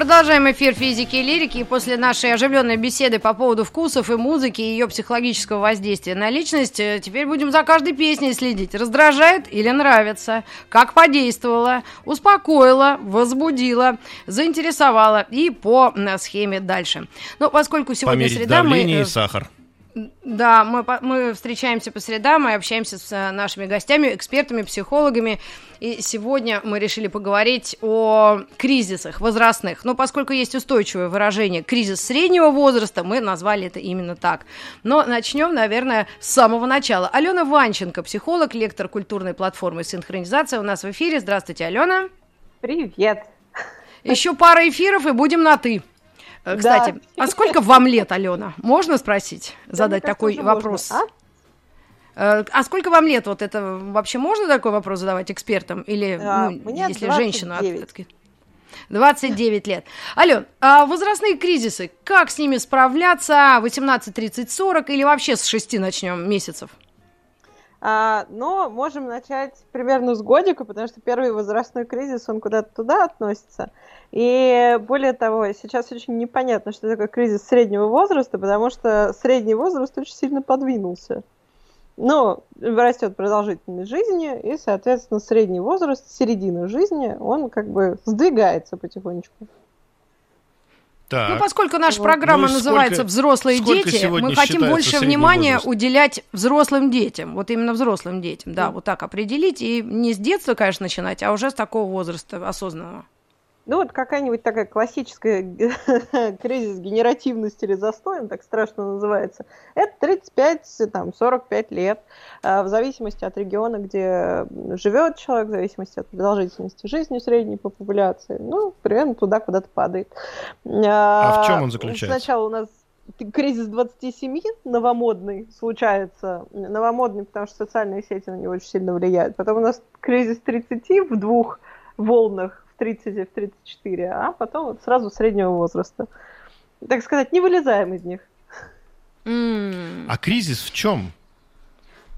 Продолжаем эфир физики и лирики. И после нашей оживленной беседы по поводу вкусов и музыки, и ее психологического воздействия на личность, э, теперь будем за каждой песней следить. Раздражает или нравится? Как подействовала? Успокоила? Возбудила? Заинтересовала? И по схеме дальше. Но поскольку сегодня Померить среда, мы... давление э, и сахар. Да, мы, мы встречаемся по средам, мы общаемся с э, нашими гостями, экспертами, психологами. И сегодня мы решили поговорить о кризисах возрастных. Но поскольку есть устойчивое выражение «кризис среднего возраста», мы назвали это именно так. Но начнем, наверное, с самого начала. Алена Ванченко, психолог, лектор культурной платформы «Синхронизация» у нас в эфире. Здравствуйте, Алена. Привет. Еще пара эфиров и будем на «ты». Э, Кстати, а сколько вам лет, Алена? Можно спросить, задать мне кажется, такой вопрос? можно. Э, А сколько вам лет? Вот это вообще можно такой вопрос задавать экспертам? Или, А, ну, мне если женщина... от- 29. от- 29 лет. Ален, а возрастные кризисы, как с ними справляться? 18, 30, 40 или вообще с 6 начнем месяцев? А, но можем начать примерно с годика, потому что первый возрастной кризис, он куда-то туда относится. И более того, сейчас очень непонятно, что такое кризис среднего возраста, потому что средний возраст очень сильно подвинулся. Но растет продолжительность жизни, и, соответственно, средний возраст, середина жизни, он как бы сдвигается потихонечку. Так. Ну, поскольку наша Вот. программа Ну и сколько- называется «Взрослые сколько дети», мы хотим больше внимания возраст? уделять взрослым детям. Вот именно взрослым детям, да, Мгм. вот так определить. И не с детства, конечно, начинать, а уже с такого возраста осознанного. Ну вот какая-нибудь такая классическая кризис генеративности или застоем, так страшно называется, это 35-45 лет, а, в зависимости от региона, где живет человек, в зависимости от продолжительности жизни средней по популяции, ну, примерно туда куда-то падает. А в чем он заключается? Сначала у нас кризис 27 новомодный случается, новомодный, потому что социальные сети на него очень сильно влияют. Потом у нас кризис 30 в двух волнах, 30 и в 34, а потом вот сразу среднего возраста. Так сказать, не вылезаем из них. А кризис в чем?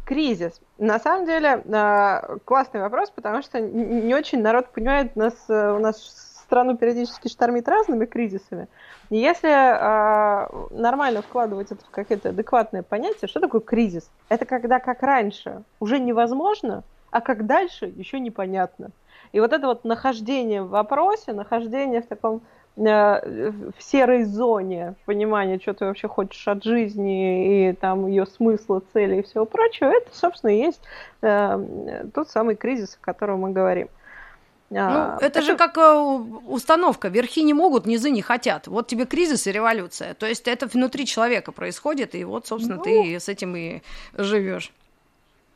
Кризис. На самом деле, а, классный вопрос, потому что не очень народ понимает, нас, э, у нас страну периодически штормит разными кризисами. И если а, нормально вкладывать это в какое-то адекватное понятие, что такое кризис? Это когда как раньше уже невозможно, а как дальше еще непонятно. И вот это вот нахождение в вопросе, нахождение в таком э, в серой зоне понимания, что ты вообще хочешь от жизни и там ее смысла, цели и всего прочего, это, собственно, и есть э, тот самый кризис, о котором мы говорим. Ну, А, это же как э, установка. Верхи не могут, низы не хотят. Вот тебе кризис и революция. То есть это внутри человека происходит, и вот, собственно, Ну. ты с этим и живешь.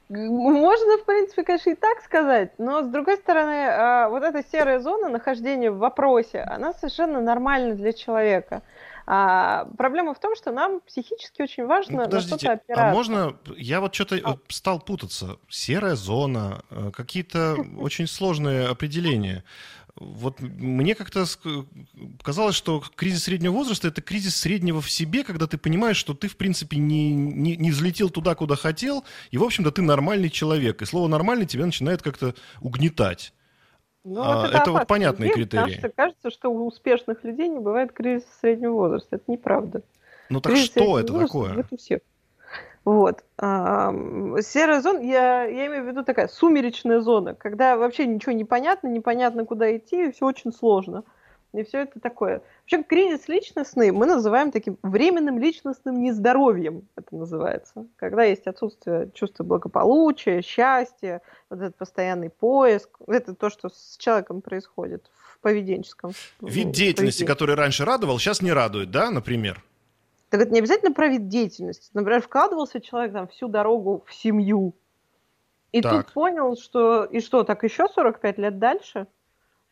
Можно, в принципе, конечно, и так сказать, но с другой стороны, а, вот эта серая зона нахождения в вопросе, она совершенно нормальна для человека. А, проблема в том, что нам психически очень Ну, важно на что-то подождите, опираться. а можно... Я вот что-то стал путаться. Серая зона, э, какие-то очень сложные определения. Вот мне как-то казалось, что кризис среднего возраста – это кризис среднего в себе, когда ты понимаешь, что ты, в принципе, не, не, не взлетел туда, куда хотел, и, в общем-то, ты нормальный человек. И слово «нормальный» тебя начинает как-то угнетать. Ну, А, вот это вот понятные потому критерии. что кажется, что у успешных людей не бывает кризиса среднего возраста. Это неправда. Ну так Кризис что это такое? бывает у всех. Вот. Серая зона, я, я имею в виду такая сумеречная зона, когда вообще ничего не понятно, непонятно, куда идти, и все очень сложно. И все это такое. Вообще, кризис личностный мы называем таким временным личностным нездоровьем, это называется. Когда есть отсутствие чувства благополучия, счастья, вот этот постоянный поиск, это то, что с человеком происходит в поведенческом. Вид деятельности, поведении. который раньше радовал, сейчас не радует, да, например? Так это не обязательно про вид деятельности. Например, вкладывался человек там всю дорогу в семью. И Так. тут понял, что и что, так еще 45 лет дальше?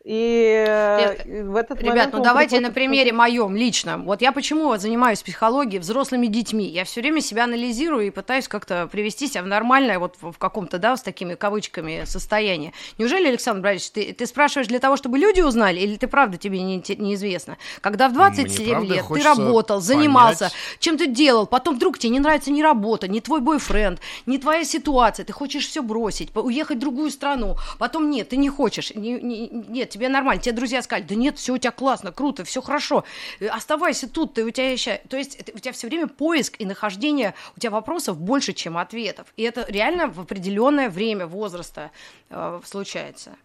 И Нет, в этот Ребят, момент ну давайте на примере моем личном. Вот я почему занимаюсь психологией взрослыми детьми. Я все время себя анализирую и пытаюсь как-то привести себя в нормальное, вот в каком-то, да, с такими кавычками состояние. Неужели, Александр Борисович, ты, ты спрашиваешь для того, чтобы люди узнали, или ты правда тебе не, неизвестно? Когда в 27 лет ты работал, занимался, понять. чем ты делал, потом вдруг тебе не нравится ни работа, ни твой бойфренд, ни твоя ситуация, ты хочешь все бросить, уехать в другую страну, потом нет, ты не хочешь, не, не, нет, тебе нормально. Тебе друзья сказали, да нет, все у тебя классно, круто, все хорошо, э, оставайся тут, ты у тебя еще... То есть у тебя все время поиск и нахождение, у тебя вопросов больше, чем ответов. И это реально в определенное время возраста э, случается.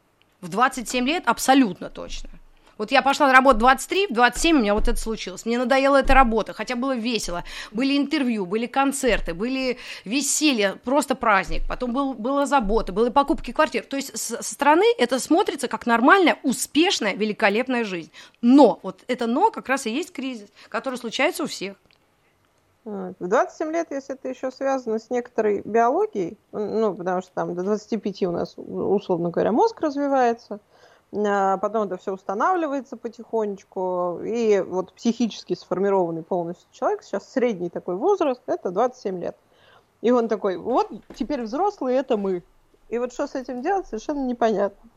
В 27 лет абсолютно точно. Вот я пошла на работу 23, в 27 у меня вот это случилось. Мне надоела эта работа, хотя было весело. Были интервью, были концерты, были веселья, просто праздник. Потом был, была забота, были покупки квартир. То есть со стороны это смотрится как нормальная, успешная, великолепная жизнь. Но, вот это но как раз и есть кризис, который случается у всех. В 27 лет, если это еще связано с некоторой биологией, ну, потому что там до 25 у нас, условно говоря, мозг развивается, потом это все устанавливается потихонечку, и вот психически сформированный полностью человек, сейчас средний такой возраст, это 27 лет. И он такой, вот теперь взрослые это мы. И вот что с этим делать, совершенно непонятно.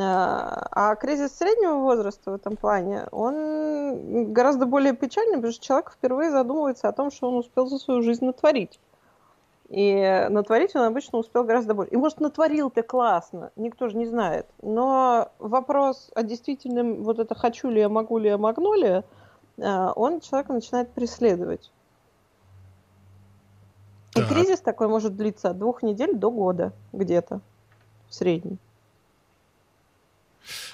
А, а кризис среднего возраста в этом плане, он гораздо более печальный, потому что человек впервые задумывается о том, что он успел за свою жизнь натворить. И натворить он обычно успел гораздо больше. И может натворил-то классно, никто же не знает. Но вопрос о действительном, вот это хочу ли я, могу ли я, могу ли, а, он человека начинает преследовать. И кризис такой может длиться от двух недель до года где-то в среднем.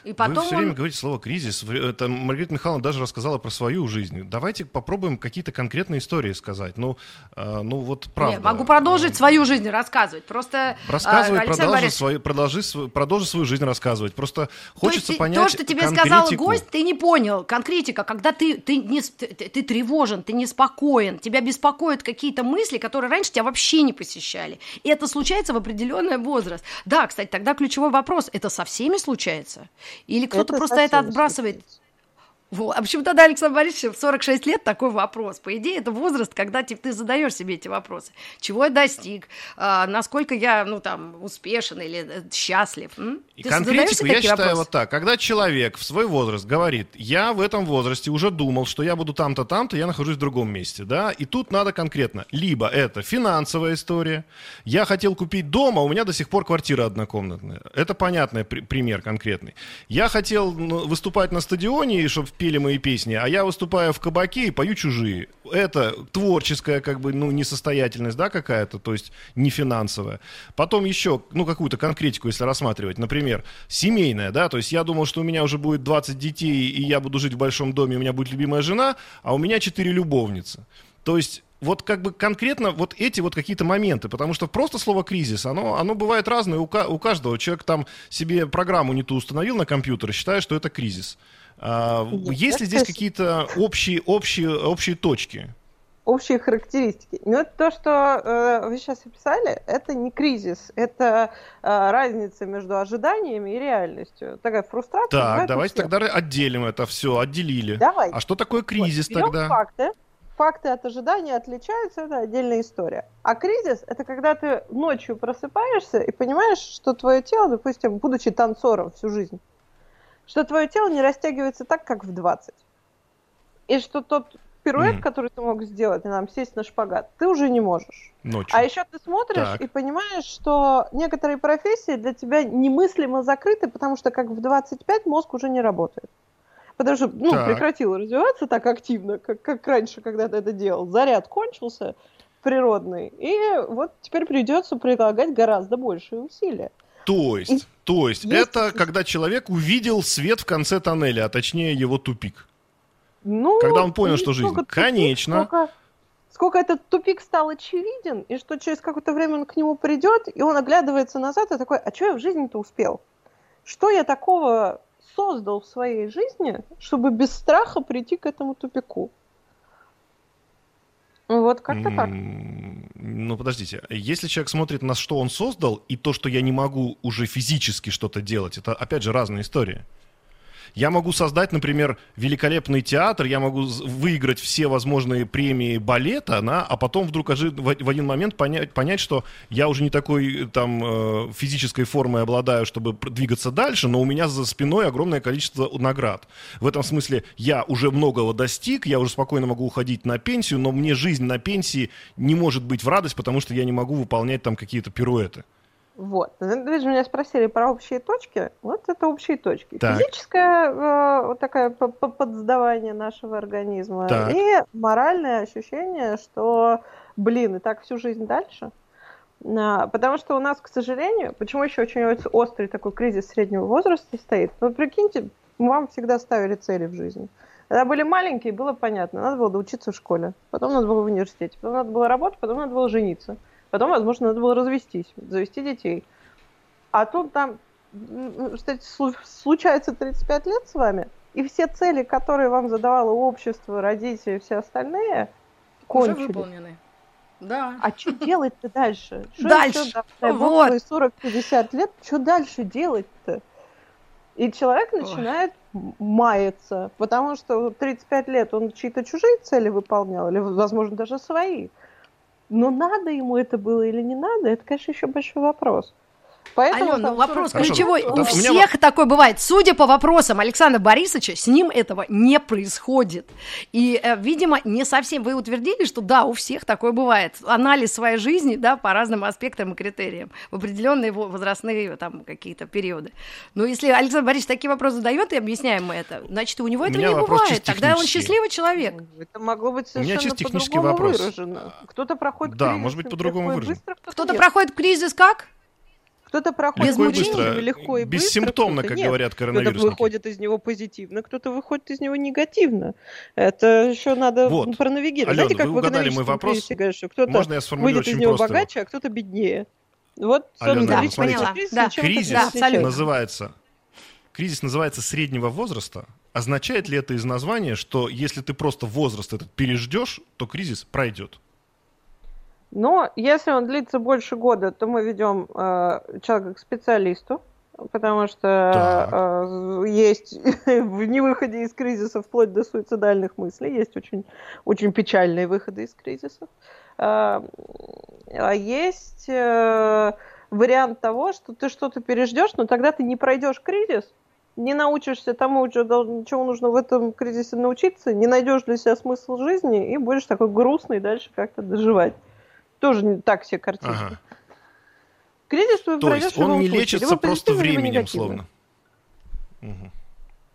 И потом Вы все он... время говорите слово кризис. Это Маргарита Михайловна даже рассказала про свою жизнь. Давайте попробуем какие-то конкретные истории сказать. Ну, э, ну вот правда. Нет, могу продолжить свою жизнь рассказывать. Просто рассказывай, э, продолжи, Борис... свою, продолжи, продолжи свую жизнь рассказывать. Просто хочется то понять. То, что тебе конкретику. сказал гость, ты не понял. Конкретика, когда ты ты не ты, ты тревожен, ты неспокоен, тебя беспокоят какие-то мысли, которые раньше тебя вообще не посещали. И это случается в определенный возраст. Да, кстати, тогда ключевой вопрос: это со всеми случается? Или кто-то просто это отбрасывает? Вот. А почему тогда, Александр Борисович, в 46 лет такой вопрос? По идее, это возраст, когда ты, ты задаешь себе эти вопросы. Чего я достиг? А, насколько я, ну, там, успешен или э, счастлив? М? И ты конкретику я считаю вопросы? вот так. Когда человек в свой возраст говорит, я в этом возрасте уже думал, что я буду там-то, там-то, я нахожусь в другом месте, да, и тут надо конкретно. Либо это финансовая история. Я хотел купить дом, а у меня до сих пор квартира однокомнатная. Это понятный при- пример конкретный. Я хотел ну, выступать на стадионе, чтобы пели мои песни, а я выступаю в кабаке и пою чужие. Это творческая, как бы, ну, несостоятельность, да, какая-то, то есть не финансовая. Потом еще, ну, какую-то конкретику, если рассматривать, например, семейная, да, то есть я думал, что у меня уже будет 20 детей, и я буду жить в большом доме, у меня будет любимая жена, а у меня 4 любовницы. То есть вот как бы конкретно вот эти вот какие-то моменты, потому что просто слово кризис, оно, оно бывает разное у, у каждого. Человек там себе программу не ту установил на компьютере, считает, что это кризис. А, Нет, есть ли здесь какие-то общие, общие, общие точки? Общие характеристики. Ну, это то, что э, вы сейчас описали, это не кризис, это э, разница между ожиданиями и реальностью. Такая фрустрация. Так, давайте тогда отделим это все, отделили. Давай. А что такое кризис вот, тогда? Факты. Факты от ожидания отличаются, это отдельная история. А кризис – это когда ты ночью просыпаешься и понимаешь, что твое тело, допустим, будучи танцором всю жизнь, что твое тело не растягивается так, как в 20. И что тот пируэт, mm. который ты мог сделать, и нам сесть на шпагат, ты уже не можешь. Ночью. А еще ты смотришь так. и понимаешь, что некоторые профессии для тебя немыслимо закрыты, потому что как в 25 мозг уже не работает. Потому что ну, так. прекратил развиваться так активно, как, как раньше, когда ты это делал. Заряд кончился природный. И вот теперь придется прилагать гораздо большие усилия. То есть, то есть, есть это когда человек увидел свет в конце тоннеля, а точнее его тупик. Ну, когда он понял, что жизнь тупик, конечно. Сколько, сколько этот тупик стал очевиден, и что через какое-то время он к нему придет, и он оглядывается назад и такой, а что я в жизни-то успел? Что я такого создал в своей жизни, чтобы без страха прийти к этому тупику? Вот как-то так. Ну, подождите. Если человек смотрит на что он создал, и то, что я не могу уже физически что-то делать, это, опять же, разная история. Я могу создать, например, великолепный театр, я могу выиграть все возможные премии балета, да, а потом вдруг в один момент понять, понять, что я уже не такой там э, физической формой обладаю, чтобы двигаться дальше, но у меня за спиной огромное количество наград. В этом смысле я уже многого достиг, я уже спокойно могу уходить на пенсию, но мне жизнь на пенсии не может быть в радость, потому что я не могу выполнять там какие-то пируэты. Вот. Вы же меня спросили про общие точки. Вот это общие точки. Так. Физическое э, вот такое подсдавание нашего организма так. и моральное ощущение, что, блин, и так всю жизнь дальше. А, потому что у нас, к сожалению, почему еще очень острый такой кризис среднего возраста стоит? Ну, прикиньте, вам всегда ставили цели в жизни. Когда были маленькие, было понятно, надо было доучиться в школе, потом надо было в университете, потом надо было работать, потом надо было жениться. Потом, возможно, надо было развестись, завести детей. А тут там, кстати, случается 35 лет с вами, и все цели, которые вам задавало общество, родители и все остальные, кончились. Уже выполнены. Да. А что делать-то дальше? Что дальше. Еще, да, вот. 40-50 лет, что дальше делать-то? И человек начинает Ой. маяться, потому что 35 лет он чьи-то чужие цели выполнял, или, возможно, даже свои. Но надо ему это было или не надо, это, конечно, еще большой вопрос. Поэтому Алена, ну, вопрос ключевой. Хорошо. У всех меня... такое бывает. Судя по вопросам Александра Борисовича, с ним этого не происходит. И, э, видимо, не совсем вы утвердили, что да, у всех такое бывает. Анализ своей жизни, да, по разным аспектам и критериям в определенные возрастные там какие-то периоды. Но если Александр Борисович такие вопросы задает и объясняем мы это, значит, у него у этого не бывает. Тогда он счастливый человек. Это могло быть совершенно по-другому выражено. Кто-то проходит Да, может быть, по-другому выражено. Кто-то проходит кризис как? Кто-то проходит легко и быстро, легко и быстро. Бессимптомно, как нет. говорят коронавирусники. Кто-то выходит из него позитивно, кто-то выходит из него негативно. Это еще надо вот. пронавигировать. Алена, Знаете, как вы угадали мой вопрос. Говорят, что кто-то Можно я сформулирую выйдет из него просто? богаче, а кто-то беднее. Вот, Алена, да, смотрите, кризис, да. кризис да, называется кризис называется среднего возраста. Означает ли это из названия, что если ты просто возраст этот переждешь, то кризис пройдет? Но если он длится больше года, то мы ведем э, человека к специалисту, потому что э, есть в невыходе из кризиса вплоть до суицидальных мыслей, есть очень, очень печальные выходы из кризисов. Э, а есть э, вариант того, что ты что-то переждешь, но тогда ты не пройдешь кризис, не научишься тому, чего нужно в этом кризисе научиться, не найдешь для себя смысл жизни и будешь такой грустный дальше как-то доживать. Тоже так все картинки. Ага. Кризис То есть он не лечится просто временем, словно. Угу.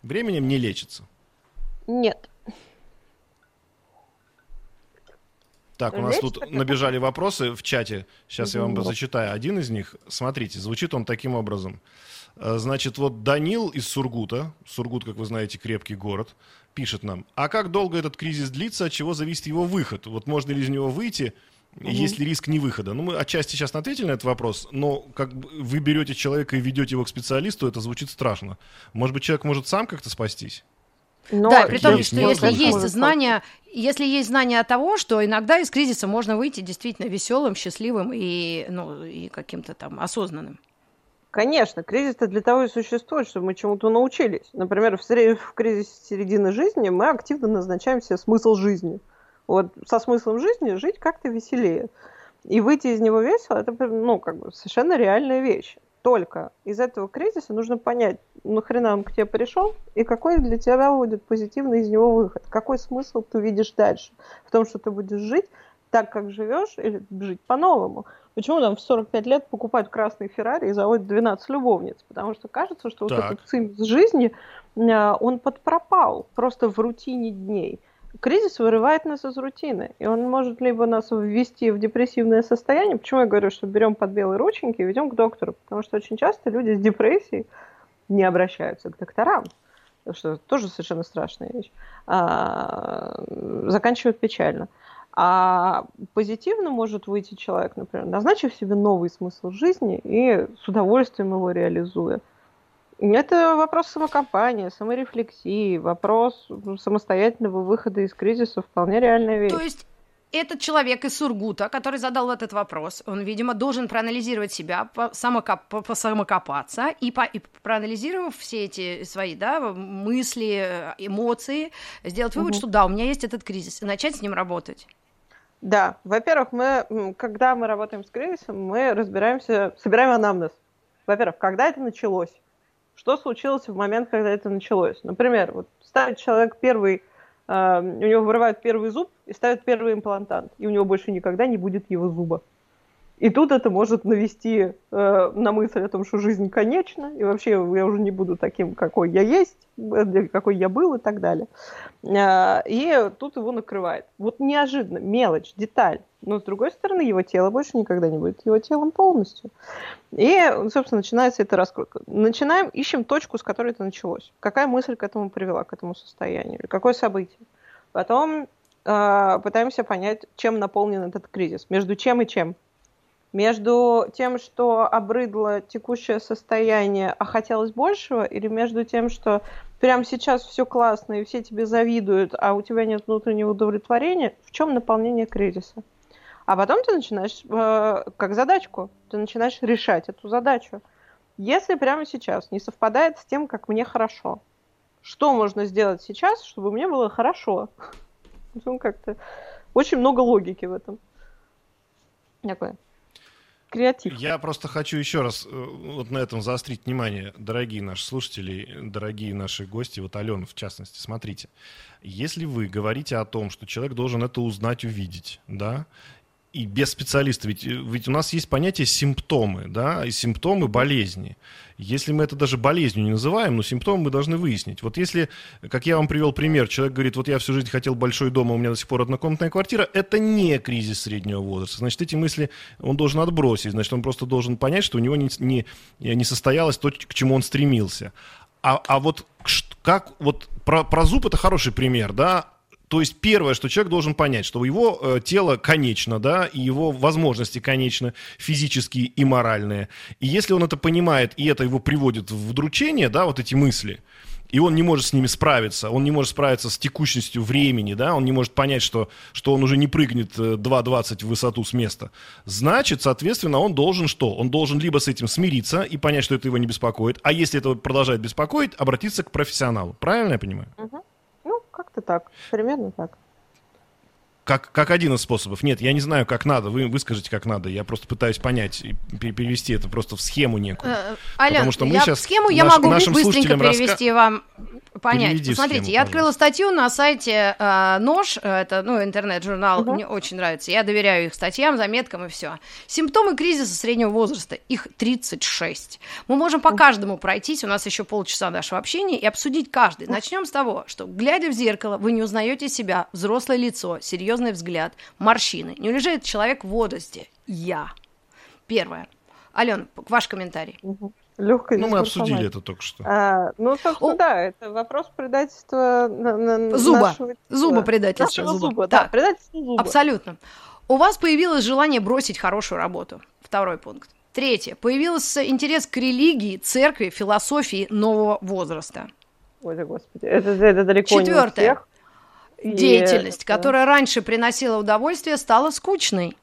Временем не лечится. Нет. Так, у нас тут набежали вопросы в чате. Сейчас я вам зачитаю один из них. Смотрите, звучит он таким образом. Э, значит, вот Данил из Сургута, Сургут, как вы знаете, крепкий город, пишет нам, а как долго этот кризис длится, от чего зависит его выход? Вот можно ли из него выйти, Угу. Есть ли риск невыхода? Ну, мы отчасти сейчас ответили на этот вопрос, но как вы берете человека и ведете его к специалисту, это звучит страшно. Может быть, человек может сам как-то спастись? Но да, при том, что если есть знания, если есть знание того, что иногда из кризиса можно выйти действительно веселым, счастливым и, ну, и каким-то там осознанным. Конечно, кризис-то для того и существует, чтобы мы чему-то научились. Например, в, в кризисе середины жизни мы активно назначаем себе смысл жизни. Вот со смыслом жизни жить как-то веселее. И выйти из него весело, это ну, как бы совершенно реальная вещь. Только из этого кризиса нужно понять, нахрена он к тебе пришел, и какой для тебя будет позитивный из него выход. Какой смысл ты видишь дальше? В том, что ты будешь жить так, как живешь, или жить по-новому. Почему нам в 45 лет покупают красный Феррари и заводят 12 любовниц? Потому что кажется, что так. вот этот цимс жизни, а, он подпропал просто в рутине дней кризис вырывает нас из рутины, и он может либо нас ввести в депрессивное состояние. Почему я говорю, что берем под белые рученьки и ведем к доктору? Потому что очень часто люди с депрессией не обращаются к докторам, что тоже совершенно страшная вещь, а, заканчивают печально. А позитивно может выйти человек, например, назначив себе новый смысл жизни и с удовольствием его реализуя. Это вопрос самокопания, саморефлексии, вопрос самостоятельного выхода из кризиса, вполне реальная вещь. То есть этот человек из Сургута, который задал этот вопрос, он, видимо, должен проанализировать себя, самокоп, самокопаться и, по, и проанализировав все эти свои да, мысли, эмоции, сделать вывод, угу. что да, у меня есть этот кризис, и начать с ним работать. Да, во-первых, мы, когда мы работаем с кризисом, мы разбираемся, собираем анамнез. Во-первых, когда это началось? Что случилось в момент, когда это началось? Например, вот ставит человек первый Uh, у него вырывают первый зуб и ставят первый имплантант, и у него больше никогда не будет его зуба. И тут это может навести э, на мысль о том, что жизнь конечна, и вообще я уже не буду таким, какой я есть, э, какой я был и так далее. Э, и тут его накрывает. Вот неожиданно, мелочь, деталь. Но с другой стороны, его тело больше никогда не будет его телом полностью. И, собственно, начинается эта раскрутка. Начинаем, ищем точку, с которой это началось. Какая мысль к этому привела, к этому состоянию, какое событие. Потом э, пытаемся понять, чем наполнен этот кризис, между чем и чем между тем, что обрыдло текущее состояние, а хотелось большего, или между тем, что прямо сейчас все классно и все тебе завидуют, а у тебя нет внутреннего удовлетворения, в чем наполнение кризиса? А потом ты начинаешь, э, как задачку, ты начинаешь решать эту задачу. Если прямо сейчас не совпадает с тем, как мне хорошо, что можно сделать сейчас, чтобы мне было хорошо? Ну, как-то очень много логики в этом. Такое креатив. Я просто хочу еще раз э, вот на этом заострить внимание, дорогие наши слушатели, дорогие наши гости, вот Алена в частности, смотрите. Если вы говорите о том, что человек должен это узнать, увидеть, да, и без специалиста. Ведь, э, ведь у нас есть понятие симптомы, да, и симптомы болезни. Если мы это даже болезнью не называем, но симптомы мы должны выяснить. Вот если, как я вам привел пример, человек говорит, вот я всю жизнь хотел большой дом, а у меня до сих пор однокомнатная квартира, это не кризис среднего возраста. Значит, эти мысли он должен отбросить, значит, он просто должен понять, что у него не, не, не состоялось то, к чему он стремился. А, а вот как, вот про, про зуб это хороший пример, да, то есть первое, что человек должен понять, что его э, тело конечно, да, и его возможности конечны, физические и моральные. И если он это понимает, и это его приводит в удручение, да, вот эти мысли, и он не может с ними справиться, он не может справиться с текущностью времени, да, он не может понять, что, что он уже не прыгнет 2.20 э, в высоту с места. Значит, соответственно, он должен что? Он должен либо с этим смириться и понять, что это его не беспокоит, а если это продолжает беспокоить, обратиться к профессионалу. Правильно я понимаю? Угу. Так, примерно так. Как, как один из способов. Нет, я не знаю, как надо. Вы выскажите, как надо. Я просто пытаюсь понять и перевести это просто в схему некую. Э, Ален, Потому что мы я сейчас в схему я наш, могу быстренько перевести раска... вам понять. Переведи Смотрите, схему, я открыла статью на сайте э, Нож, это ну интернет-журнал, угу. мне очень нравится. Я доверяю их статьям, заметкам и все. Симптомы кризиса среднего возраста, их 36. Мы можем по каждому пройтись, у нас еще полчаса нашего общения и обсудить каждый. Начнем с того, что глядя в зеркало, вы не узнаете себя, взрослое лицо, серьезный взгляд, морщины. Не лежит человек в возрасте? Я. Первое. Ален, ваш комментарий. Угу легкой Ну, мы обсудили это только что. А, ну, собственно, О. да, это вопрос предательства на, на зуба. Нашего, зуба предательства. Нашего зуба, зуба да, так. предательство зуба. Абсолютно. У вас появилось желание бросить хорошую работу. Второй пункт. Третье. Появился интерес к религии, церкви, философии нового возраста. Ой, да господи, это, это далеко Четвертое. не у всех. Деятельность, И... которая раньше приносила удовольствие, стала скучной.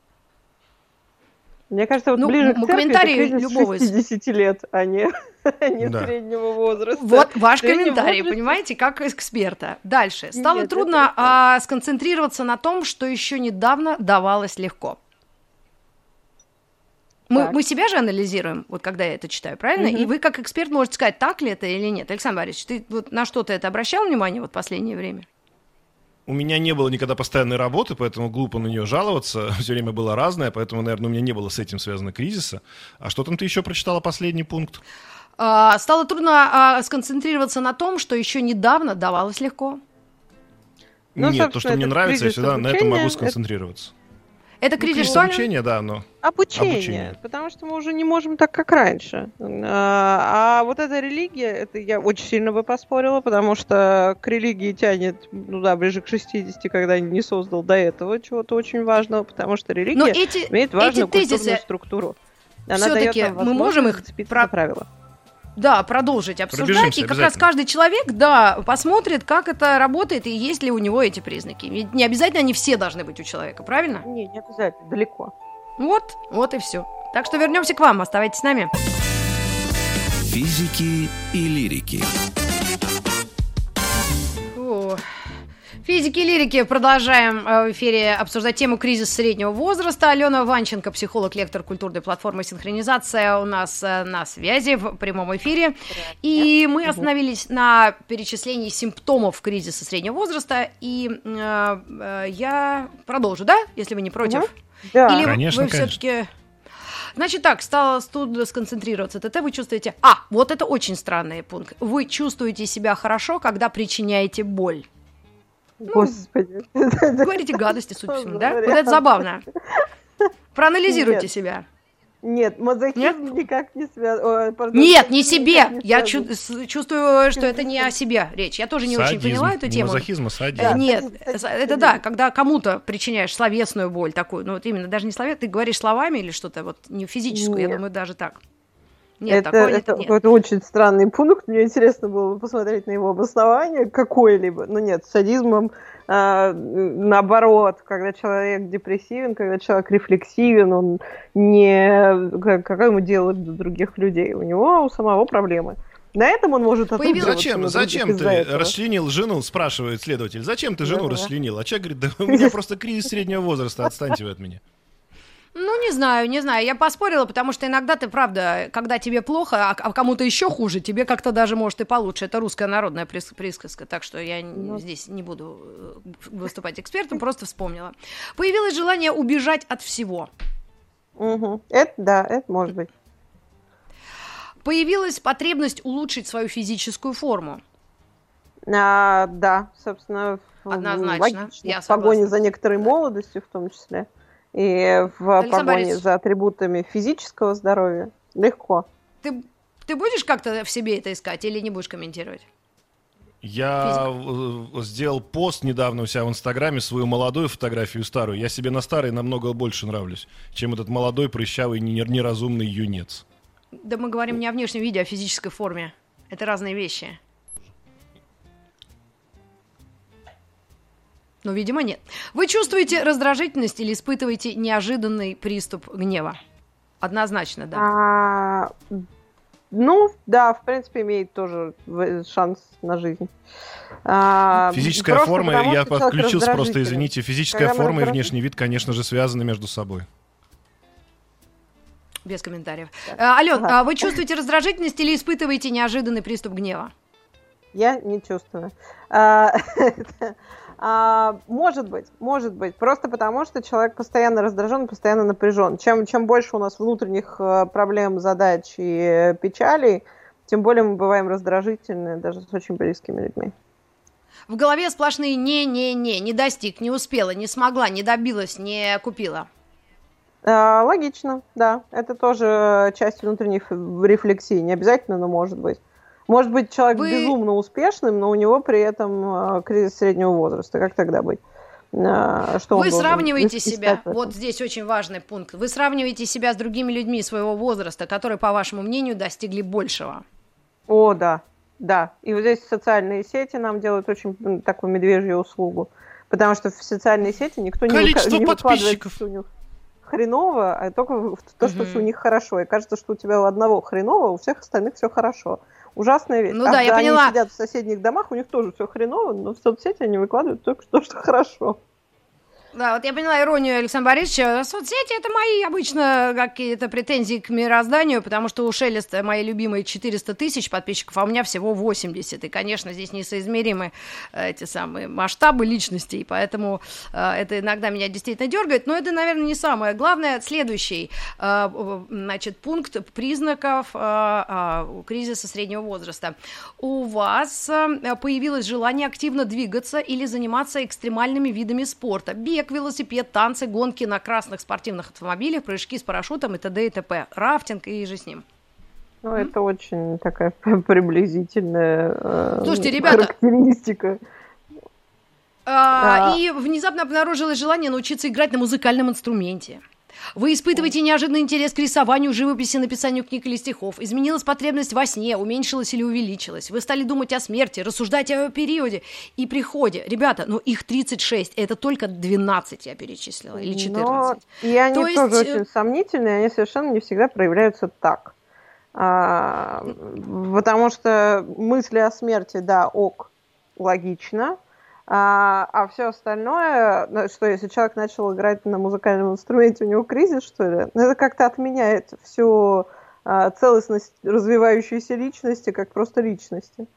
Мне кажется, вот ну, ближе к церкви это любого 60 лет, а не, а не да. среднего возраста. Вот ваш Средний комментарий, возраст... понимаете, как эксперта. Дальше. Стало Нет, трудно а, сконцентрироваться на том, что еще недавно давалось легко. Мы, мы себя же анализируем, вот когда я это читаю, правильно? Угу. И вы как эксперт можете сказать, так ли это или нет. Александр Борисович, ты вот на что-то это обращал внимание вот в последнее время? У меня не было никогда постоянной работы, поэтому глупо на нее жаловаться. Все время было разное, поэтому, наверное, у меня не было с этим связано кризиса. А что там ты еще прочитала последний пункт? А, стало трудно а, сконцентрироваться на том, что еще недавно давалось легко. Ну, Нет, то, что мне нравится, я всегда на этом могу сконцентрироваться. Это кризис ну, обучения, да, но... Обучение, обучение, потому что мы уже не можем так, как раньше. А, а вот эта религия, это я очень сильно бы поспорила, потому что к религии тянет, ну да, ближе к 60, когда не создал до этого чего-то очень важного, потому что религия эти, имеет важную эти тезисы... культурную структуру. Она Все-таки мы можем их про... правила. Да, продолжить обсуждать. Пробежимся И как раз каждый человек, да, посмотрит, как это работает и есть ли у него эти признаки. Ведь не обязательно они все должны быть у человека, правильно? Не, не обязательно, далеко. Вот, вот и все. Так что вернемся к вам, оставайтесь с нами. Физики и лирики. Физики и лирики продолжаем э, в эфире обсуждать тему кризис среднего возраста. Алена Ванченко, психолог, лектор культурной платформы «Синхронизация» у нас э, на связи в прямом эфире. И мы остановились на перечислении симптомов кризиса среднего возраста. И э, э, я продолжу, да, если вы не против? Да. Или Конечно, вы все-таки... Значит так, стало тут сконцентрироваться. ТТ вы чувствуете... А, вот это очень странный пункт. Вы чувствуете себя хорошо, когда причиняете боль. Господи. Говорите гадости, судя по всему, да? Вот это забавно. Проанализируйте Нет. себя. Нет, мазохизм Нет? никак не связан. Нет, не себе. Я чу- чувствую, что это не о себе речь. Я тоже не очень Садизм. поняла эту Не тему. мазохизм, а садизм. Э, Да, Нет, садизм, садизм, это да, когда кому-то причиняешь словесную боль такую, ну вот именно даже не словесную, ты говоришь словами или что-то вот не физическую, я Нет. думаю, даже так. Нет, это, такого это, нет. нет. это очень странный пункт. Мне интересно было бы посмотреть на его обоснование какое-либо. Но нет, с садизмом а, наоборот, когда человек депрессивен, когда человек рефлексивен, он не... как- Какое ему дело до других людей? У него у самого проблемы. На этом он может отыгрываться Зачем, зачем ты этого. расчленил жену, спрашивает следователь. Зачем ты жену Да-да. расчленил? А человек говорит, да у меня просто кризис среднего возраста, отстаньте вы от меня. Ну, не знаю, не знаю. Я поспорила, потому что иногда ты, правда, когда тебе плохо, а, а кому-то еще хуже, тебе как-то даже может и получше. Это русская народная прис- присказка, так что я Ну. здесь не буду э, выступать экспертом, просто вспомнила. Появилось желание убежать от всего. Мгм. Это да, это может быть. Появилась потребность улучшить свою физическую форму. А, да, собственно, Однозначно, логично. я в погоне за некоторой молодостью в том числе. И в Александр погоне Борисович. за атрибутами физического здоровья. Легко. Ты, ты будешь как-то в себе это искать или не будешь комментировать? Я э, сделал пост недавно у себя в Инстаграме, свою молодую фотографию старую. Я себе на старой намного больше нравлюсь, чем этот молодой, прыщавый, не- неразумный юнец. Да мы говорим не о внешнем виде, а о физической форме. Это разные вещи. Ну, видимо, нет. Вы чувствуете раздражительность или испытываете неожиданный приступ гнева? Однозначно, да. А, ну, да, в принципе, имеет тоже шанс на жизнь. А, Физическая форма, потому, я подключился просто, извините. Физическая Когда форма и внешний вид, конечно же, связаны между собой. Без комментариев. Ален, Ага. а вы чувствуете раздражительность или испытываете неожиданный приступ гнева? Я не чувствую. А, Может быть, может быть. Просто потому, что человек постоянно раздражен, постоянно напряжен. Чем, чем больше у нас внутренних э, проблем, задач и э, печалей, тем более мы бываем раздражительны даже с очень близкими людьми. В голове сплошные «не-не-не», «не достиг», «не успела», «не смогла», «не добилась», «не купила». А, Логично, да. Это тоже часть внутренней рефлексии. Не обязательно, но может быть. Может быть человек Вы- безумно успешным, но у него при этом э, кризис среднего возраста. Как тогда быть? А, Что он Вы сравниваете себя, вот здесь очень важный пункт, вы сравниваете себя с другими людьми своего возраста, которые, по вашему мнению, достигли большего. О, да, да. И вот здесь социальные сети нам делают очень такую медвежью услугу. Потому что в социальные сети никто не, Количество не выкладывает, подписчиков. что у них хреново, а только то, что всё у них хорошо. И кажется, что у тебя у одного хреново, у всех остальных все хорошо. Ужасная вещь. Ну А да, я когда они поняла. сидят в соседних домах, у них тоже все хреново, но в соцсети они выкладывают только то, что хорошо. Да, вот я поняла иронию Александра Борисовича. Соцсети это мои обычно какие-то претензии к мирозданию, потому что у Шелеста мои любимые 400 тысяч подписчиков, а у меня всего 80. И, конечно, здесь несоизмеримы э, эти самые масштабы личностей, поэтому э, это иногда меня действительно дергает. Но это, наверное, не самое главное. Следующий э, значит, пункт признаков кризиса среднего возраста. У вас появилось желание активно двигаться или заниматься экстремальными видами спорта. Бег, велосипед, танцы, гонки на красных спортивных автомобилях, прыжки с парашютом и т.д. и т.п. Рафтинг и же с ним. Ну, это очень такая приблизительная э, Слушайте, ребята, характеристика. А, Да. И внезапно обнаружилось желание научиться играть на музыкальном инструменте. Вы испытываете неожиданный интерес к рисованию, живописи, написанию книг или стихов. Изменилась потребность во сне, уменьшилась или увеличилась. Вы стали думать о смерти, рассуждать о периоде и приходе. Ребята, ну их 36, это только 12 я перечислила, или 14. Но и они То тоже есть... Э, очень сомнительные, они совершенно не всегда проявляются так. А, потому что мысли о смерти, да, ок, логично, а, а все остальное, ну, что если человек начал играть на музыкальном инструменте, у него кризис, что ли, ну, это как-то отменяет всю а, целостность развивающейся личности, как просто личности.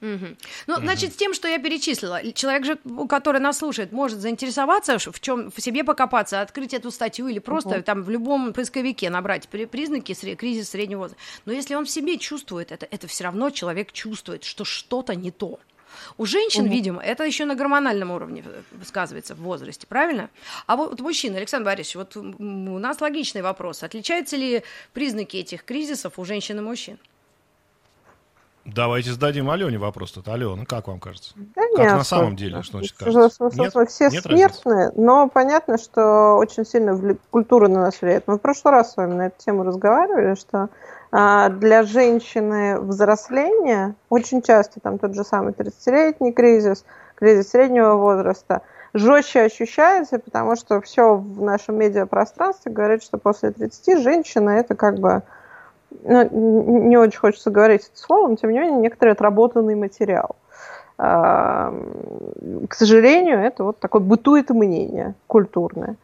Угу. Ну, угу. значит, с тем, что я перечислила, человек же, который нас слушает, может заинтересоваться, в чем в себе покопаться, открыть эту статью или просто угу. там в любом поисковике набрать признаки кризиса среднего возраста. Но если он в себе чувствует это, это все равно человек чувствует, что что-то не то. У женщин, угу. видимо, это еще на гормональном уровне сказывается в возрасте, правильно? А вот мужчина, Александр Борисович, вот у нас логичный вопрос. Отличаются ли признаки этих кризисов у женщин и мужчин? Давайте зададим Алене вопрос тут. Алена, как вам кажется? Да как нет, на самом деле, что значит кажется? Нет? Все нет смертные, разницы? но понятно, что очень сильно культура на нас влияет. Мы в прошлый раз с вами на эту тему разговаривали, что для женщины взросления очень часто там тот же самый 30-летний кризис, кризис среднего возраста, жестче ощущается, потому что все в нашем медиапространстве говорит, что после 30 женщина это как бы ну, не очень хочется говорить это словом, тем не менее, некоторый отработанный материал. А, к сожалению, это вот такое бытует мнение культурное.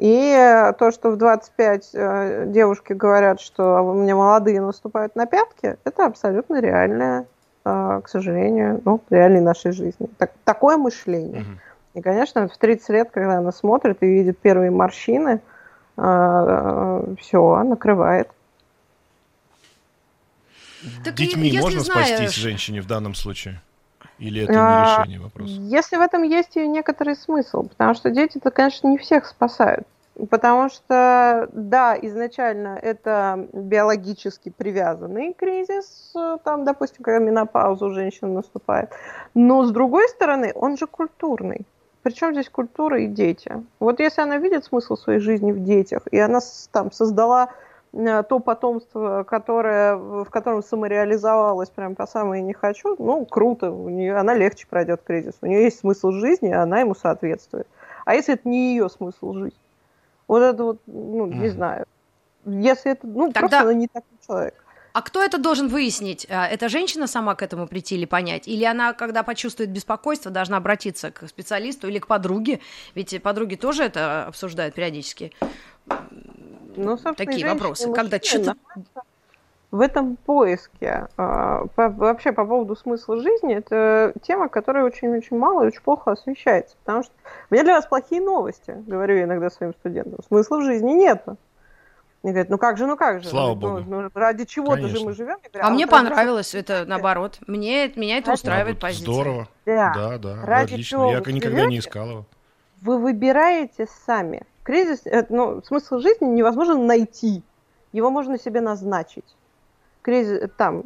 И то, что в 25 э, девушки говорят, что у меня молодые наступают на пятки, это абсолютно реальное, э, к сожалению, ну, реальной нашей жизни. Так, такое мышление. Угу. И, конечно, в 30 лет, когда она смотрит и видит первые морщины, э, все, накрывает. Так Детьми можно знаешь... спастись женщине в данном случае? Или это не а, решение вопроса? Если в этом есть и некоторый смысл, потому что дети-то, конечно, не всех спасают. Потому что, да, изначально это биологически привязанный кризис, там, допустим, когда менопауза у женщин наступает. Но, с другой стороны, он же культурный. Причем здесь культура и дети? Вот если она видит смысл своей жизни в детях, и она там создала Э, то потомство, которое, в котором самореализовалась прям по самой не хочу, ну, круто, у нее, она легче пройдет кризис. У нее есть смысл жизни, и она ему соответствует. А если это не ее смысл жизни? Вот это вот, ну, mm. не знаю. Если это, ну, Тогда... просто она не такой человек. А кто это должен выяснить? Э, эта женщина сама к этому прийти или понять? Или она, когда почувствует беспокойство, должна обратиться к специалисту или к подруге? Ведь подруги тоже это обсуждают периодически. Ну, Такие вопросы. Когда что-то... В этом поиске а, по, вообще по поводу смысла жизни это тема, которая очень-очень мало и очень плохо освещается. Потому что у меня для вас плохие новости, говорю я иногда своим студентам. Смысла в жизни нет. Они говорят, ну как же, ну как же? Слава ну, Богу. Ну, ради чего-то же мы живем. Говорю, а, а мне понравилось это наоборот. Мне, меня это устраивает да, позиция. Здорово. Да, да, да ради отлично. Я никогда не искал его. Вы выбираете сами кризис, э, ну, смысл жизни невозможно найти, его можно себе назначить. Кризис, там,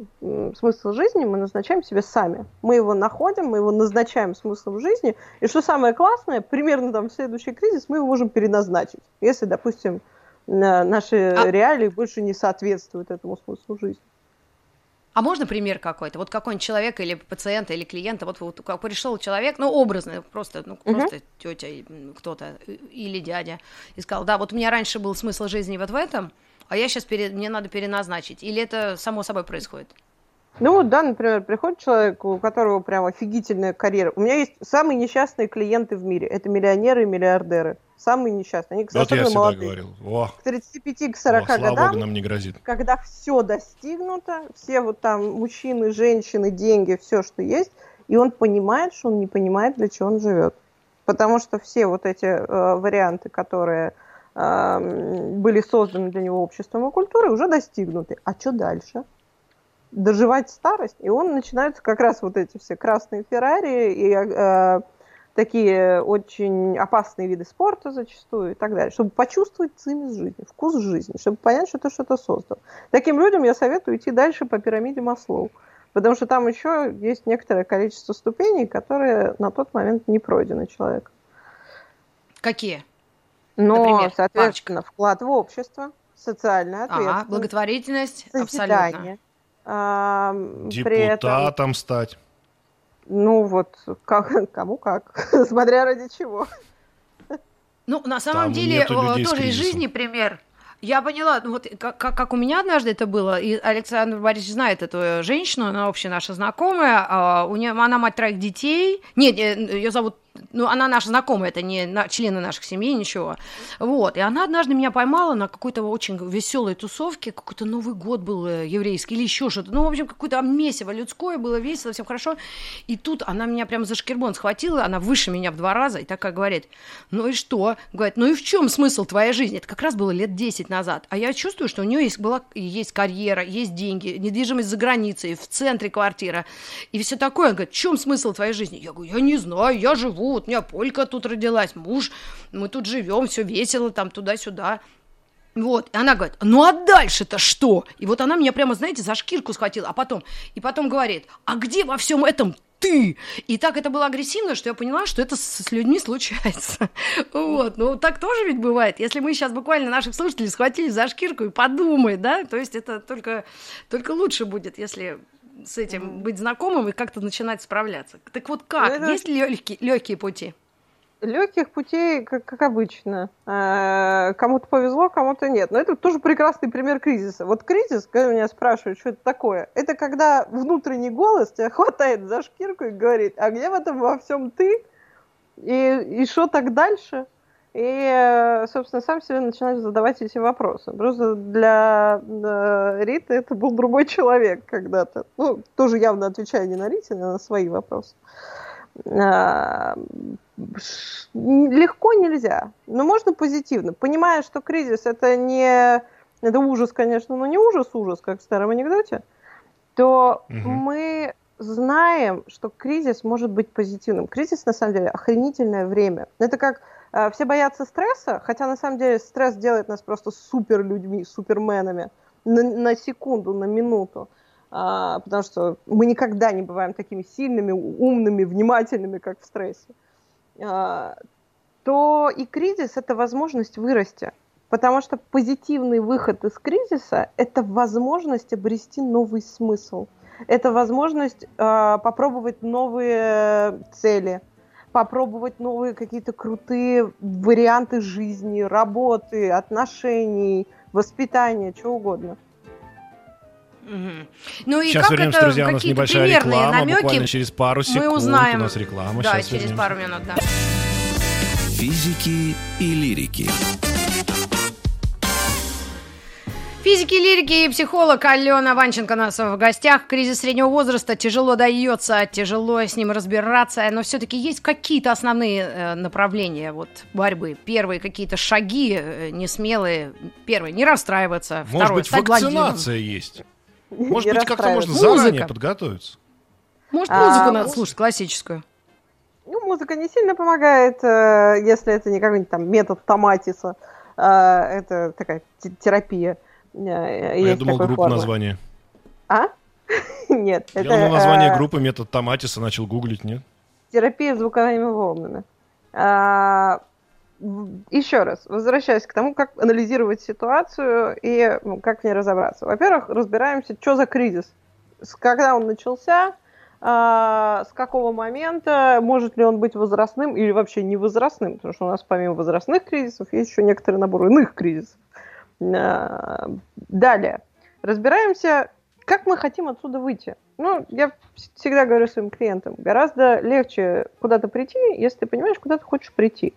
смысл жизни мы назначаем себе сами. Мы его находим, мы его назначаем смыслом жизни. И что самое классное, примерно там в следующий кризис мы его можем переназначить. Если, допустим, наши а... реалии больше не соответствуют этому смыслу жизни. А можно пример какой-то? Вот какой-нибудь человек или пациента, или клиента, вот, вот как пришел человек, ну, образно, просто, ну, угу. просто тетя, кто-то или дядя, и сказал, да, вот у меня раньше был смысл жизни вот в этом, а я сейчас, пере... мне надо переназначить. Или это само собой происходит? Ну вот, да, например, приходит человек, у которого прям офигительная карьера. У меня есть самые несчастные клиенты в мире. Это миллионеры и миллиардеры самые несчастные. Они, вот я молодые. говорил. О. К 35, к 40 О, годам. Богу, нам не грозит. Когда все достигнуто, все вот там мужчины, женщины, деньги, все, что есть, и он понимает, что он не понимает, для чего он живет. Потому что все вот эти э, варианты, которые э, были созданы для него обществом и культурой, уже достигнуты. А что дальше? Доживать старость, и он начинается как раз вот эти все красные Феррари и э, такие очень опасные виды спорта зачастую и так далее, чтобы почувствовать цимис жизни, вкус жизни, чтобы понять, что ты что-то создал. Таким людям я советую идти дальше по пирамиде Маслоу, потому что там еще есть некоторое количество ступеней, которые на тот момент не пройдены человеком. Какие? Но, Например, соответственно, парочка. вклад в общество, социальная ответственность. Ага, благотворительность, абсолютно. А, Депутатом этом, стать. Ну вот, как, кому как, смотря ради чего. Ну, на самом Там деле, тоже из жизни пример. Я поняла, ну вот как, как у меня однажды это было, и Александр Борисович знает эту женщину, она вообще наша знакомая, а у нее, она мать троих детей, нет, ее зовут ну, она наша знакомая, это не на, члены наших семей, ничего. Вот, и она однажды меня поймала на какой-то очень веселой тусовке, какой-то Новый год был э, еврейский или еще что-то. Ну, в общем, какое-то месиво людское, было весело, все хорошо. И тут она меня прямо за шкирбон схватила, она выше меня в два раза, и такая говорит, ну и что? Говорит, ну и в чем смысл твоей жизни? Это как раз было лет 10 назад. А я чувствую, что у нее есть, была, есть карьера, есть деньги, недвижимость за границей, в центре квартира, и все такое. Она говорит, в чем смысл твоей жизни? Я говорю, я не знаю, я живу вот у меня Полька тут родилась, муж, мы тут живем, все весело, там туда-сюда. Вот, и она говорит, ну а дальше-то что? И вот она меня прямо, знаете, за шкирку схватила, а потом, и потом говорит, а где во всем этом ты? И так это было агрессивно, что я поняла, что это с людьми случается. Вот, ну так тоже ведь бывает. Если мы сейчас буквально наших слушателей схватили за шкирку и подумай, да, то есть это только, только лучше будет, если с этим быть знакомым и как-то начинать справляться. Так вот как? Это... Есть легкие, легкие пути? Легких путей, как, как обычно. А, кому-то повезло, кому-то нет. Но это тоже прекрасный пример кризиса. Вот кризис, когда меня спрашивают, что это такое, это когда внутренний голос тебя хватает за шкирку и говорит, а где в этом во всем ты? И, и что так дальше? И, собственно, сам себе начинаешь задавать эти вопросы. Просто для э, Риты это был другой человек когда-то. Ну, тоже явно отвечая не на Рите, а на свои вопросы. Легко нельзя, но можно позитивно. Понимая, что кризис это не... Это ужас, конечно, но не ужас-ужас, как в старом анекдоте, то угу. мы знаем, что кризис может быть позитивным. Кризис, на самом деле, охренительное время. Это как Э, все боятся стресса, хотя на самом деле стресс делает нас просто супер людьми, суперменами на, на секунду, на минуту. А, потому что мы никогда не бываем такими сильными, умными, внимательными, как в стрессе. А, то и кризис это возможность вырасти. Потому что позитивный выход из кризиса – это возможность обрести новый смысл. Это возможность э, попробовать новые цели – попробовать новые какие-то крутые варианты жизни, работы, отношений, воспитания, чего угодно. Угу. Ну и Сейчас как вернемся, это, друзья, у нас небольшая реклама, намеки буквально через пару секунд мы узнаем. у нас реклама. Да, Сейчас через вернемся. пару минут, да. Физики и лирики. Физики, лирики и психолог Алена Ванченко у нас в гостях. Кризис среднего возраста тяжело дается, тяжело с ним разбираться, но все-таки есть какие-то основные э, направления вот, борьбы. Первые какие-то шаги э, несмелые. Первый, не расстраиваться. Может Второе, быть, вакцинация есть? Может быть, как-то можно заранее подготовиться? Может, музыку а, надо слушать, классическую? Ну, музыка не сильно помогает, э, если это не какой-нибудь там метод томатиса. Это такая терапия. Э, я думал, группа название. А? Нет. Я это, думал, название а... группы метод Томатиса начал гуглить, нет? Терапия звуковыми волнами. А, еще раз, возвращаясь к тому, как анализировать ситуацию и ну, как в ней разобраться. Во-первых, разбираемся, что за кризис, когда он начался, а, с какого момента, может ли он быть возрастным или вообще не возрастным, потому что у нас помимо возрастных кризисов есть еще некоторый набор иных кризисов. Э, далее. Разбираемся, как мы хотим отсюда выйти. Ну, я всегда говорю своим клиентам, гораздо легче куда-то прийти, если ты понимаешь, куда ты хочешь прийти.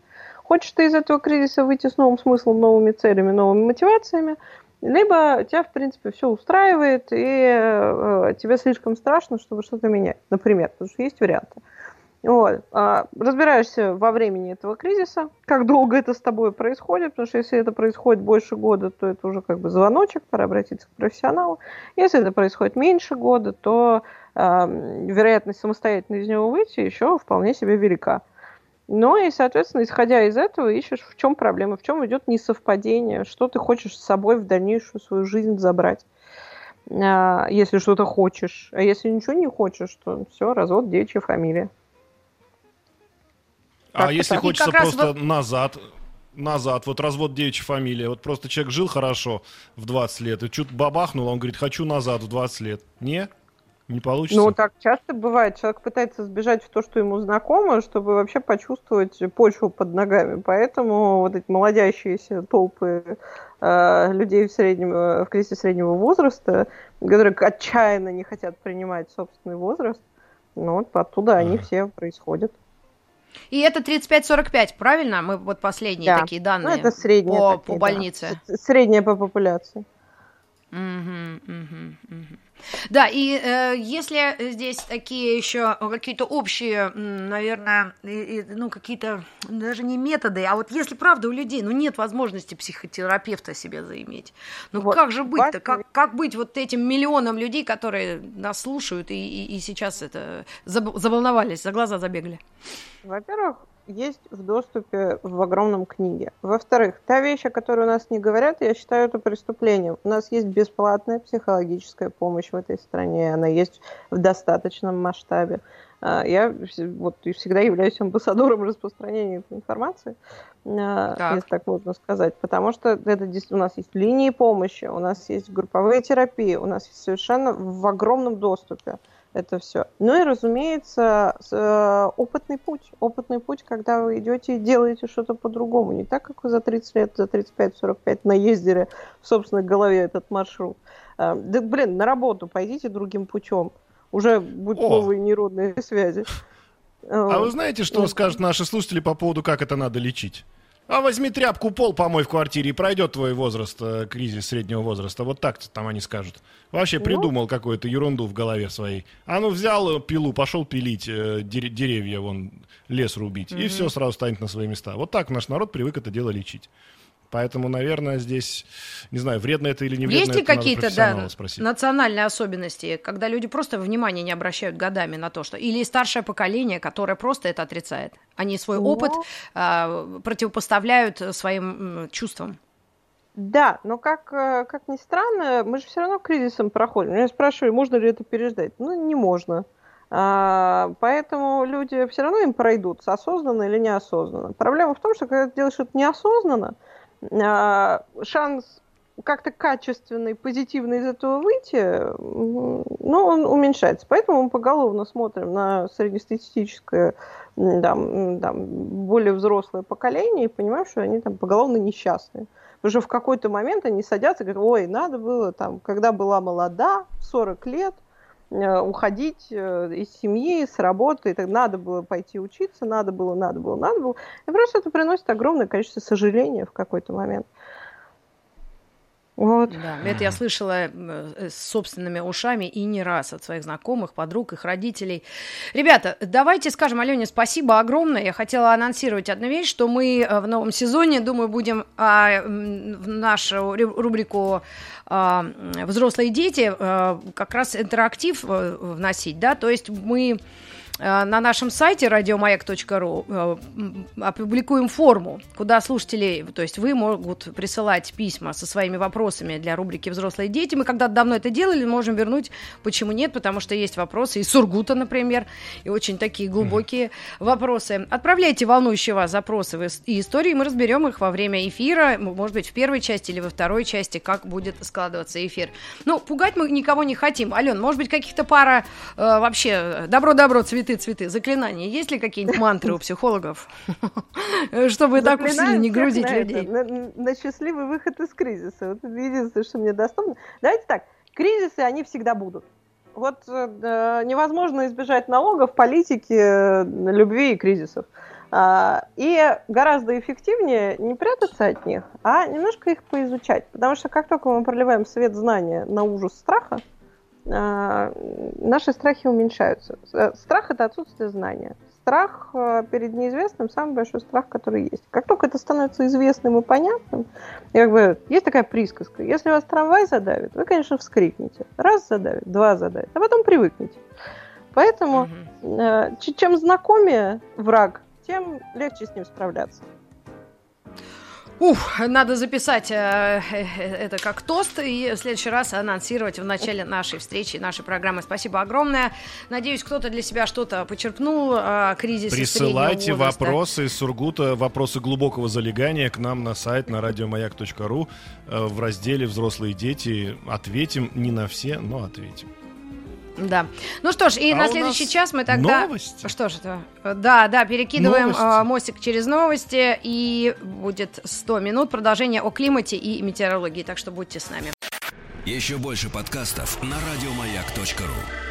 Хочешь ты из этого кризиса выйти с новым смыслом, новыми целями, новыми мотивациями, либо тебя, в принципе, все устраивает, и э, тебе слишком страшно, чтобы что-то менять, например, потому что есть варианты. Э, вот. А, разбираешься во времени этого кризиса, как долго это с тобой происходит, потому что если это происходит больше года, то это уже как бы звоночек, пора обратиться к профессионалу. Если это происходит меньше года, то а, вероятность самостоятельно из него выйти еще вполне себе велика. Ну и, соответственно, исходя из этого, ищешь, в чем проблема, в чем идет несовпадение, что ты хочешь с собой в дальнейшую свою жизнь забрать а, если что-то хочешь. А если ничего не хочешь, то все, развод, девичья фамилия. А если хочется просто вот... назад назад, вот развод девичья фамилия, вот просто человек жил хорошо в 20 лет, и чуть бабахнул, он говорит, хочу назад в 20 лет. Не? Не получится? Ну, так часто бывает. Человек пытается сбежать в то, что ему знакомо, чтобы вообще почувствовать почву под ногами. Поэтому вот эти молодящиеся толпы э, людей в, среднем, э, в кризисе среднего возраста, которые отчаянно не хотят принимать собственный возраст, ну, вот оттуда а. они все происходят. И это 35-45, правильно? Мы вот последние да. такие данные ну, это средние по, такие, по больнице. Да. Средняя по популяции. Угу, угу, угу. Да, и э, если здесь такие еще какие-то общие, наверное, и, и, ну какие-то даже не методы, а вот если правда у людей, ну нет возможности психотерапевта себе заиметь, ну вот, как же быть-то, как, как быть вот этим миллионам людей, которые нас слушают и, и, и сейчас это заволновались, за глаза забегали? Во-первых, есть в доступе в огромном книге. Во-вторых, та вещь, о которой у нас не говорят, я считаю это преступлением. У нас есть бесплатная психологическая помощь в этой стране, она есть в достаточном масштабе. А, я вот всегда являюсь амбассадором распространения этой информации, а, так. если так можно сказать, потому что это у нас есть линии помощи, у нас есть групповые терапии, у нас есть совершенно в огромном доступе это все. Ну и, разумеется, э, опытный путь. Опытный путь, когда вы идете и делаете что-то по-другому. Не так, как вы за 30 лет, за 35-45 наездили в собственной голове этот маршрут. Э, да, блин, на работу пойдите другим путем. Уже будут О. новые нейронные связи. А вы знаете, что скажут наши слушатели по поводу, как это надо лечить? А возьми тряпку, пол помой в квартире, и пройдет твой возраст, э, кризис среднего возраста. Вот так там они скажут. Вообще ну. придумал ну, какую-то ерунду в голове своей. А ну взял пилу, пошел пилить э, деревья, вон, лес рубить, mm-hmm. и все сразу станет на свои места. Вот так наш народ привык это дело лечить. Поэтому, наверное, здесь, не знаю, вредно это или не вредно, Есть ли какие-то да, национальные особенности, когда люди просто внимания не обращают годами на то, что... Или старшее поколение, которое просто это отрицает? Они свой. Ну. опыт а, противопоставляют своим чувствам? Да, но как, э, как ни странно, мы же все равно кризисом проходим. Я спрашиваю, можно ли это переждать? Ну, не можно. А, поэтому люди все равно им пройдут, осознанно или неосознанно. Проблема в том, что когда ты делаешь это неосознанно, шанс как-то качественный, позитивный из этого выйти, ну, он уменьшается. Поэтому мы поголовно смотрим на среднестатистическое, там, там, более взрослое поколение и понимаем, что они там поголовно несчастные. Что в какой-то момент они садятся и говорят, ой, надо было там, когда была молода, 40 лет, уходить э, из семьи, с работы, так надо было пойти учиться, надо было, надо было, надо было. И просто это приносит огромное количество сожаления в какой-то момент. Вот. Да, это я слышала э, с собственными ушами и не раз от своих знакомых, подруг, их родителей. Ребята, давайте скажем Алене спасибо огромное. Я хотела анонсировать одну вещь, что мы в новом сезоне, думаю, будем а, в нашу рубрику а, «Взрослые дети» а, как раз интерактив вносить, да, то есть мы Э, на нашем сайте радиомаяк.ру э, опубликуем форму, куда слушатели, то есть вы могут присылать письма со своими вопросами для рубрики «Взрослые дети». Мы когда-то давно это делали, можем вернуть. Почему нет? Потому что есть вопросы из Сургута, например, и очень такие глубокие вопросы. Отправляйте волнующие вас запросы и истории, мы разберем их во время эфира, может быть, в первой части или во второй части, как будет складываться эфир. Ну, пугать мы никого не хотим. Ален, может быть, каких-то пара э, вообще добро-добро цветы цветы, цветы. Заклинания. Есть ли какие-нибудь мантры у психологов? Чтобы так уж сильно не грузить людей. На счастливый выход из кризиса. Вот единственное, что мне доступно. Давайте так. Кризисы, они всегда будут. Вот э, невозможно избежать налогов, политики, э, любви и кризисов. А, и гораздо эффективнее не прятаться от них, а немножко их поизучать. Потому что как только мы проливаем свет знания на ужас страха, наши страхи уменьшаются. Э, страх – это отсутствие знания. Страх э, перед неизвестным – самый большой страх, который есть. Как только это становится известным и понятным, как бы, есть такая присказка, если вас трамвай задавит, вы, конечно, вскрикнете. Раз задавит, два задавит, а потом привыкнете. Поэтому угу. чем знакомее враг, тем легче с ним справляться. Ух, надо записать э, э, это как тост и в следующий раз анонсировать в начале нашей встречи, нашей программы. Спасибо огромное. Надеюсь, кто-то для себя что-то почерпнул о кризисе Присылайте вопросы из Сургута, вопросы глубокого залегания к нам на сайт на радиомаяк.ру э, в разделе «Взрослые дети». Ответим не на все, но ответим. Да. Ну что ж, и А на у следующий нас час мы тогда... новости. Что ж это? Да, да, перекидываем Новости. а, мостик через новости, и будет 100 минут продолжения о климате и метеорологии, так что будьте с нами. Еще больше подкастов на радиомаяк.ру.